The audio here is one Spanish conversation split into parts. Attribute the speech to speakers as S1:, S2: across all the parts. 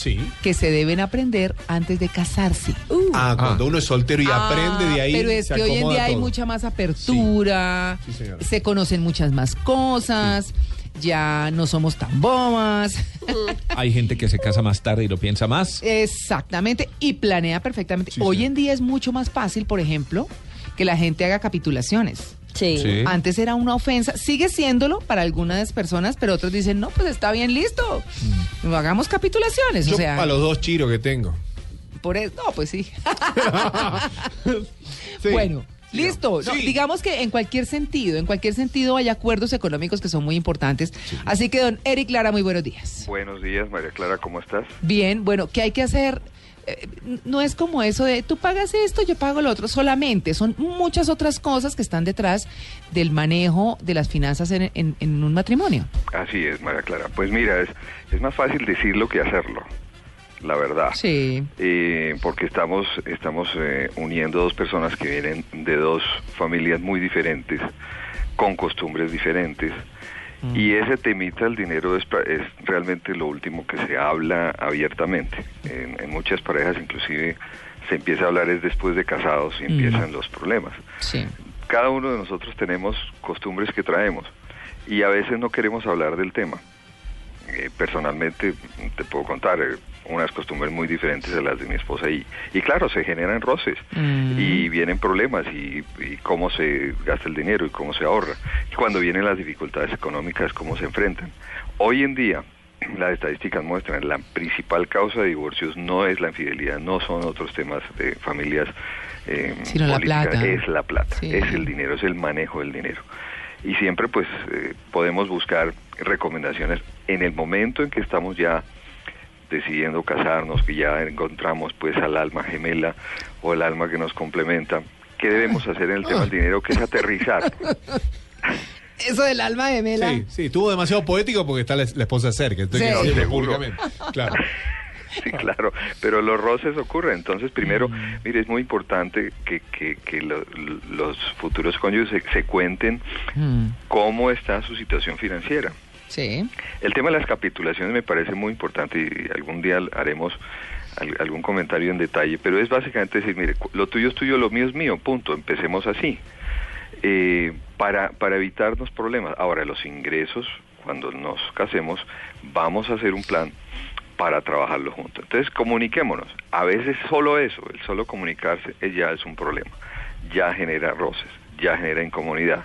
S1: Sí.
S2: que se deben aprender antes de casarse.
S1: Ah, cuando uno es soltero y
S2: Ah,
S1: aprende de ahí.
S2: Pero es
S1: se
S2: que hoy en día hay mucha más apertura,
S1: Sí,
S2: se conocen muchas más cosas, ya no somos tan bobas.
S3: Hay gente que se casa más tarde y lo piensa más.
S2: Exactamente, y planea perfectamente.
S1: Sí,
S2: hoy
S1: sí.
S2: en día es mucho más fácil, por ejemplo, que la gente haga capitulaciones.
S4: Sí.
S3: Sí.
S2: Antes era una ofensa, sigue siéndolo para algunas personas, pero otros dicen, no, pues está bien listo. Hagamos capitulaciones.
S1: Yo
S2: o sea,
S1: para los dos chiros que tengo.
S2: por eso, no, pues sí.
S1: Sí.
S2: Bueno, listo. No,
S1: Sí.
S2: digamos que en cualquier sentido, en cualquier sentido hay acuerdos económicos que son muy importantes. Así que, don Eric Lara, muy buenos días.
S5: Buenos días, María Clara, ¿cómo estás?
S2: Bien, bueno, ¿qué hay que hacer? Eh, no es como eso de tú pagas esto, yo pago lo otro, solamente son muchas otras cosas que están detrás del manejo de las finanzas en, en- en un matrimonio.
S5: Así es, María Clara. Pues mira, es, es más fácil decirlo que hacerlo, la verdad.
S2: Sí.
S5: Eh, porque estamos, estamos eh, uniendo dos personas que vienen de dos familias muy diferentes, con costumbres diferentes. Y ese temita del dinero es, es realmente lo último que se habla abiertamente. En, en muchas parejas inclusive se empieza a hablar es después de casados y empiezan los problemas.
S2: Sí.
S5: cada uno de nosotros tenemos costumbres que traemos y a veces no queremos hablar del tema. Eh, personalmente te puedo contar eh, unas costumbres muy diferentes a las de mi esposa y, y claro, se generan roces
S2: Mm.
S5: y vienen problemas y, y cómo se gasta el dinero y cómo se ahorra. Y cuando vienen las dificultades económicas, cómo se enfrentan. Hoy en día, las estadísticas muestran la principal causa de divorcios no es la infidelidad, no son otros temas de familias eh,
S2: Sino la plata.
S5: es la plata,
S2: Sí.
S5: es el dinero, es el manejo del dinero. Y siempre pues eh, podemos buscar recomendaciones en el momento en que estamos ya decidiendo casarnos, que ya encontramos pues al alma gemela o el alma que nos complementa. ¿Qué debemos hacer en el tema del dinero? Que es aterrizar.
S2: Eso del alma de Mela.
S1: Sí, sí, estuvo demasiado poético porque está la, la esposa cerca. Entonces,
S2: Sí.
S1: que
S5: Seguro.
S1: Claro.
S5: Sí, claro, pero los roces ocurren. Entonces, primero, mire, es muy importante que, que, que lo- los futuros cónyuges se, se cuenten
S2: Mm,
S5: cómo está su situación financiera.
S2: Sí.
S5: El tema de las capitulaciones me parece muy importante y algún día haremos al- algún comentario en detalle, pero es básicamente decir, mire, lo tuyo es tuyo, lo mío es mío, punto, empecemos así, Eh, para, para evitarnos problemas. Ahora, los ingresos, cuando nos casemos, vamos a hacer un plan para trabajarlo juntos. Entonces, comuniquémonos. A veces solo eso, el solo comunicarse eh, ya es un problema, ya genera roces, ya genera incomodidad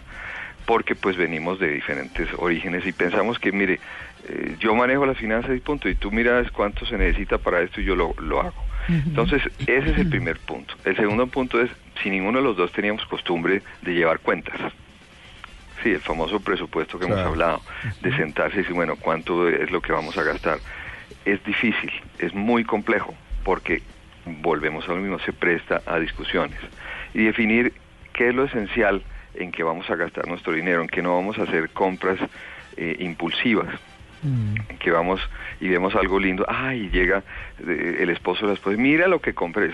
S5: porque pues venimos de diferentes orígenes y pensamos que, mire, eh, yo manejo las finanzas y punto, y tú miras cuánto se necesita para esto y yo lo, lo hago. Entonces, ese es el primer punto. El segundo punto es, si ninguno de los dos teníamos costumbre de llevar cuentas, sí, el famoso presupuesto que hemos hablado, de sentarse y decir, bueno, ¿cuánto es lo que vamos a gastar? Es difícil, es muy complejo, porque volvemos a lo mismo, se presta a discusiones. Y definir qué es lo esencial en que vamos a gastar nuestro dinero, en que no vamos a hacer compras eh, impulsivas,
S2: Mm.
S5: en que vamos y vemos algo lindo, ay, llega eh, el esposo o la esposa, mira lo que compré,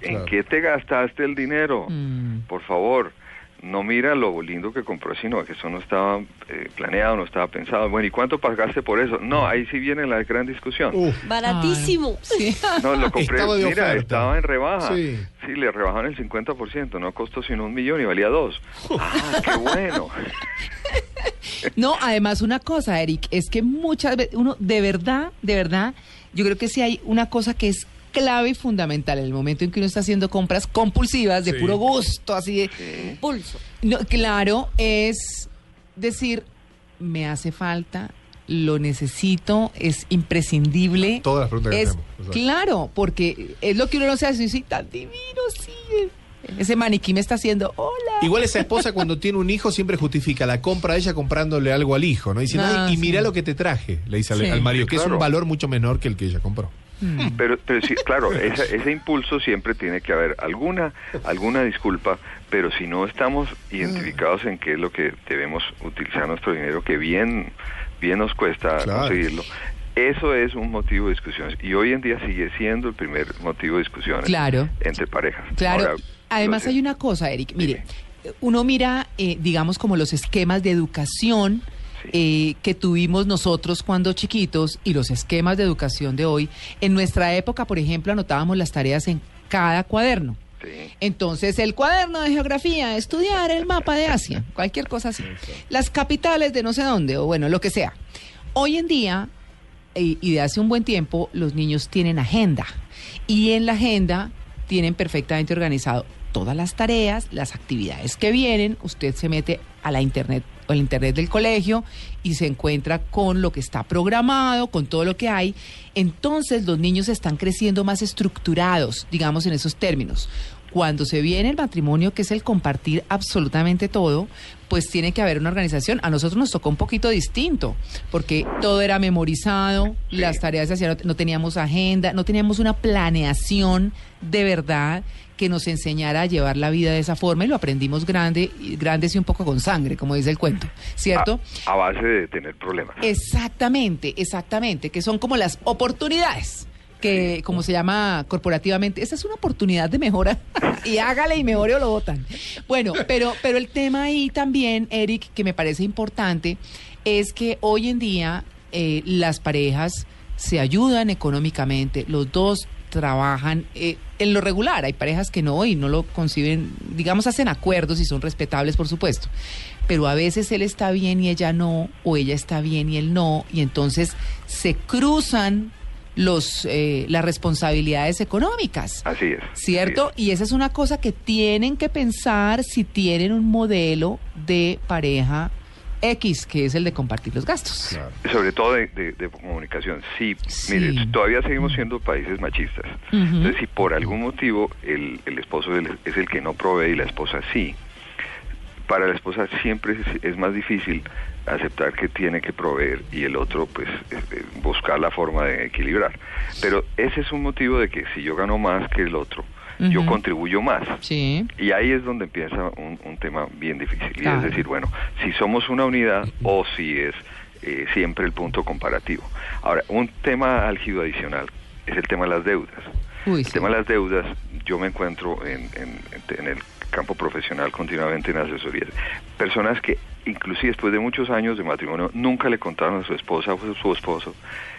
S5: ¿en
S1: Claro.
S5: qué te gastaste el dinero?
S2: Mm.
S5: Por favor, no mira lo lindo que compró, sino que eso no estaba eh, planeado, no estaba pensado. Bueno, ¿y cuánto pagaste por eso? No, ahí sí viene la gran discusión.
S1: Uf,
S4: Baratísimo.
S2: Sí.
S5: No, lo compré,
S1: Estaba de
S5: mira,
S1: oferta.
S5: estaba en rebaja.
S1: Sí.
S5: Sí. le rebajaron el 50%, no costó sino un millón y valía dos. Ah, qué bueno.
S2: No, además una cosa, Eric, es que muchas veces uno, de verdad, de verdad, yo creo que sí hay una cosa que es clave y fundamental en el momento en que uno está haciendo compras compulsivas de
S1: Sí.
S2: puro gusto, así de...
S4: Pulso.
S2: No, claro, es decir, me hace falta, lo necesito, es imprescindible.
S1: Todas las preguntas que
S2: es,
S1: hacemos, exacto.
S2: Claro, porque es lo que uno no se hace, sí, tan divino, sí. Ese maniquí me está haciendo, hola.
S1: Igual esa esposa cuando tiene un hijo siempre justifica la compra de ella comprándole algo al hijo, ¿no? Diciendo,
S2: Ah,
S1: "Ay, y
S2: sí.
S1: mira lo que te traje, le dice al,
S2: Sí.
S1: al marido, que es un valor mucho menor que el que ella compró.
S5: Pero, pero sí, claro, esa- ese impulso siempre tiene que haber alguna, alguna disculpa, pero si no estamos identificados en qué es lo que debemos utilizar nuestro dinero, que bien, bien nos cuesta
S1: Claro.
S5: conseguirlo, eso es un motivo de discusiones. Y hoy en día sigue siendo el primer motivo de discusiones
S2: Claro.
S5: entre parejas.
S2: Claro.
S5: Ahora,
S2: Además hay una cosa, Eric. Mire, uno mira, eh, digamos, como los esquemas de educación eh, que tuvimos nosotros cuando chiquitos y los esquemas de educación de hoy. En nuestra época, por ejemplo, anotábamos las tareas en cada cuaderno.
S5: Sí.
S2: Entonces, el cuaderno de geografía, estudiar el mapa de Asia, cualquier cosa así. Las capitales de no sé dónde, o bueno, lo que sea. Hoy en día, y, y de hace un buen tiempo, los niños tienen agenda. Y en la agenda tienen perfectamente organizado todas las tareas, las actividades que vienen. Usted se mete a la internet o al internet del colegio y se encuentra con lo que está programado, con todo lo que hay. Entonces los niños están creciendo más estructurados, digamos en esos términos. Cuando se viene el matrimonio, que es el compartir absolutamente todo, pues tiene que haber una organización. A nosotros nos tocó un poquito distinto, porque todo era memorizado, las tareas se hacían, no, no teníamos agenda, no teníamos una planeación de verdad que nos enseñara a llevar la vida de esa forma y lo aprendimos grande, grandes y un poco con sangre, como dice el cuento, ¿cierto?
S5: A, a base de tener problemas.
S2: Exactamente, exactamente, que son como las oportunidades que como se llama corporativamente, esa es una oportunidad de mejora y hágale y mejore o lo votan. Bueno, pero pero el tema ahí también, Eric, que me parece importante es que hoy en día eh, las parejas se ayudan económicamente, los dos trabajan eh, en lo regular. Hay parejas que no y no lo conciben, digamos, hacen acuerdos y son respetables, por supuesto. Pero a veces él está bien y ella no, o ella está bien y él no, y entonces se cruzan los eh, las responsabilidades económicas.
S5: Así es.
S2: ¿Cierto?
S5: así
S2: Y esa es una cosa que tienen que pensar si tienen un modelo de pareja X, que es el de compartir los gastos.
S5: Sobre todo de, de- de comunicación. Sí,
S2: Sí.
S5: mire, todavía seguimos siendo países machistas.
S2: Ujú.
S5: Entonces, si por algún motivo el, el esposo es el- que no provee y la esposa sí, para la esposa siempre es, es más difícil aceptar que tiene que proveer y el otro pues buscar la forma de equilibrar. Pero ese es un motivo de que si yo gano más que el otro, yo contribuyo más.
S2: Sí.
S5: Y ahí es donde empieza un, un tema bien difícil. Y
S2: Claro.
S5: es decir, bueno, si somos una unidad o si es eh, siempre el punto comparativo. Ahora, un tema álgido adicional es el tema de las deudas.
S2: Uy,
S5: El
S2: sí.
S5: tema de las deudas, yo me encuentro en, en- en el campo profesional continuamente en asesorías. Personas que, inclusive después de muchos años de matrimonio, nunca le contaron a su esposa o a su esposo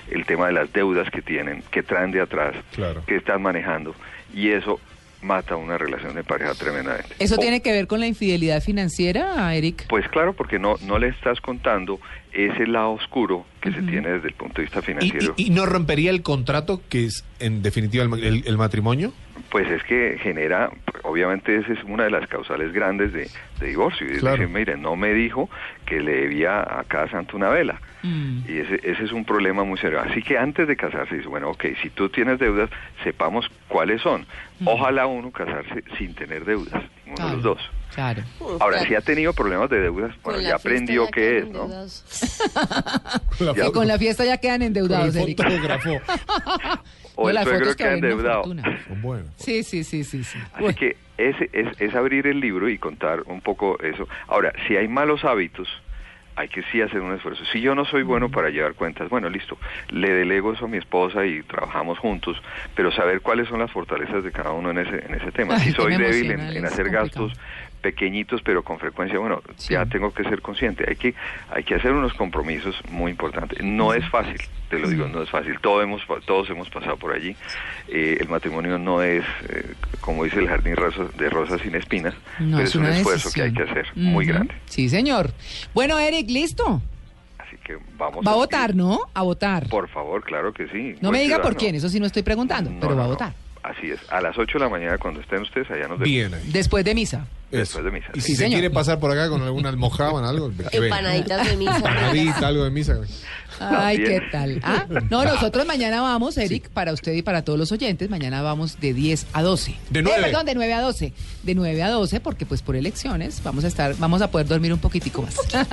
S5: el tema de las deudas que tienen, que traen de atrás,
S1: Claro.
S5: que están manejando. Y eso mata una relación de pareja tremendamente.
S2: ¿Eso
S5: O-
S2: tiene que ver con la infidelidad financiera, Eric?
S5: Pues claro, porque no, no le estás contando ese lado oscuro que se tiene desde el punto de vista
S1: ¿Y,
S5: financiero.
S1: y- y no rompería el contrato que es en definitiva el, ma- el- el matrimonio?
S5: Pues es que genera, obviamente esa es una de las causales grandes de, de divorcio. Y es
S1: Claro.
S5: decir, mire, no me dijo que le debía a cada santo una vela.
S2: Mm.
S5: Y ese, ese es un problema muy serio. Así que antes de casarse, dice, bueno, ok, si tú tienes deudas, sepamos cuáles son. Ojalá uno casarse sin tener deudas, ninguno de los dos.
S2: Claro.
S5: Ahora, si ha tenido problemas de deudas, bueno,
S4: Con
S5: ya aprendió
S4: ya
S5: qué es, ¿no?
S4: endeudados.
S1: Con la
S5: Ya.
S2: Que
S1: foto-
S2: con la fiesta ya quedan endeudados,
S1: el
S2: Eric.
S1: fotógrafo.
S5: O
S2: No,
S5: el
S2: las
S5: suegro queda endeudado.
S2: Sí, sí, sí, sí. sí.
S5: Así
S2: Bueno.
S5: que ese es, es abrir el libro y contar un poco eso. Ahora, si hay malos hábitos, hay que sí hacer un esfuerzo. Si yo no soy bueno para llevar cuentas, bueno, listo, le delego eso a mi esposa y trabajamos juntos, pero saber cuáles son las fortalezas de cada uno en ese, en ese tema.
S2: Ay,
S5: si soy débil en, hacer gastos pequeñitos pero con frecuencia, bueno,
S2: Sí.
S5: ya tengo que ser consciente. Hay que, hay que hacer unos compromisos muy importantes. No es fácil, te lo digo, no es fácil. Todos hemos, todos hemos pasado por allí. Eh, el matrimonio no es, eh, como dice el jardín de rosas sin espinas,
S2: No,
S5: pero
S2: es
S5: es un esfuerzo que hay que hacer, muy grande.
S2: Sí, señor. Bueno, Eric, listo.
S5: Así que vamos
S2: Va a votar, ¿no? A votar.
S5: Por favor, claro que sí.
S2: No
S5: Buen
S2: me diga por quién, eso sí no estoy preguntando,
S5: No,
S2: pero
S5: no,
S2: va a
S5: no.
S2: votar.
S5: Así es. A las 8 de la mañana, cuando estén ustedes allá, nos vemos.
S1: Bien ahí.
S2: Después de misa.
S5: Después de misa.
S1: Y si
S2: Sí,
S1: se
S2: señor.
S1: quiere pasar por acá con alguna almojábana, algo.
S4: Empanaditas de misa.
S1: Empanadita, algo de misa.
S2: Ay. ¿qué tal? Ah, no, nosotros mañana vamos, Eric, para usted y para todos los oyentes, mañana vamos de 10 a 12.
S1: De
S2: Eh,
S1: nueve.
S2: perdón, de 9 a 12. De 9 a 12, porque pues por elecciones vamos a estar, vamos a poder dormir un poquitico más.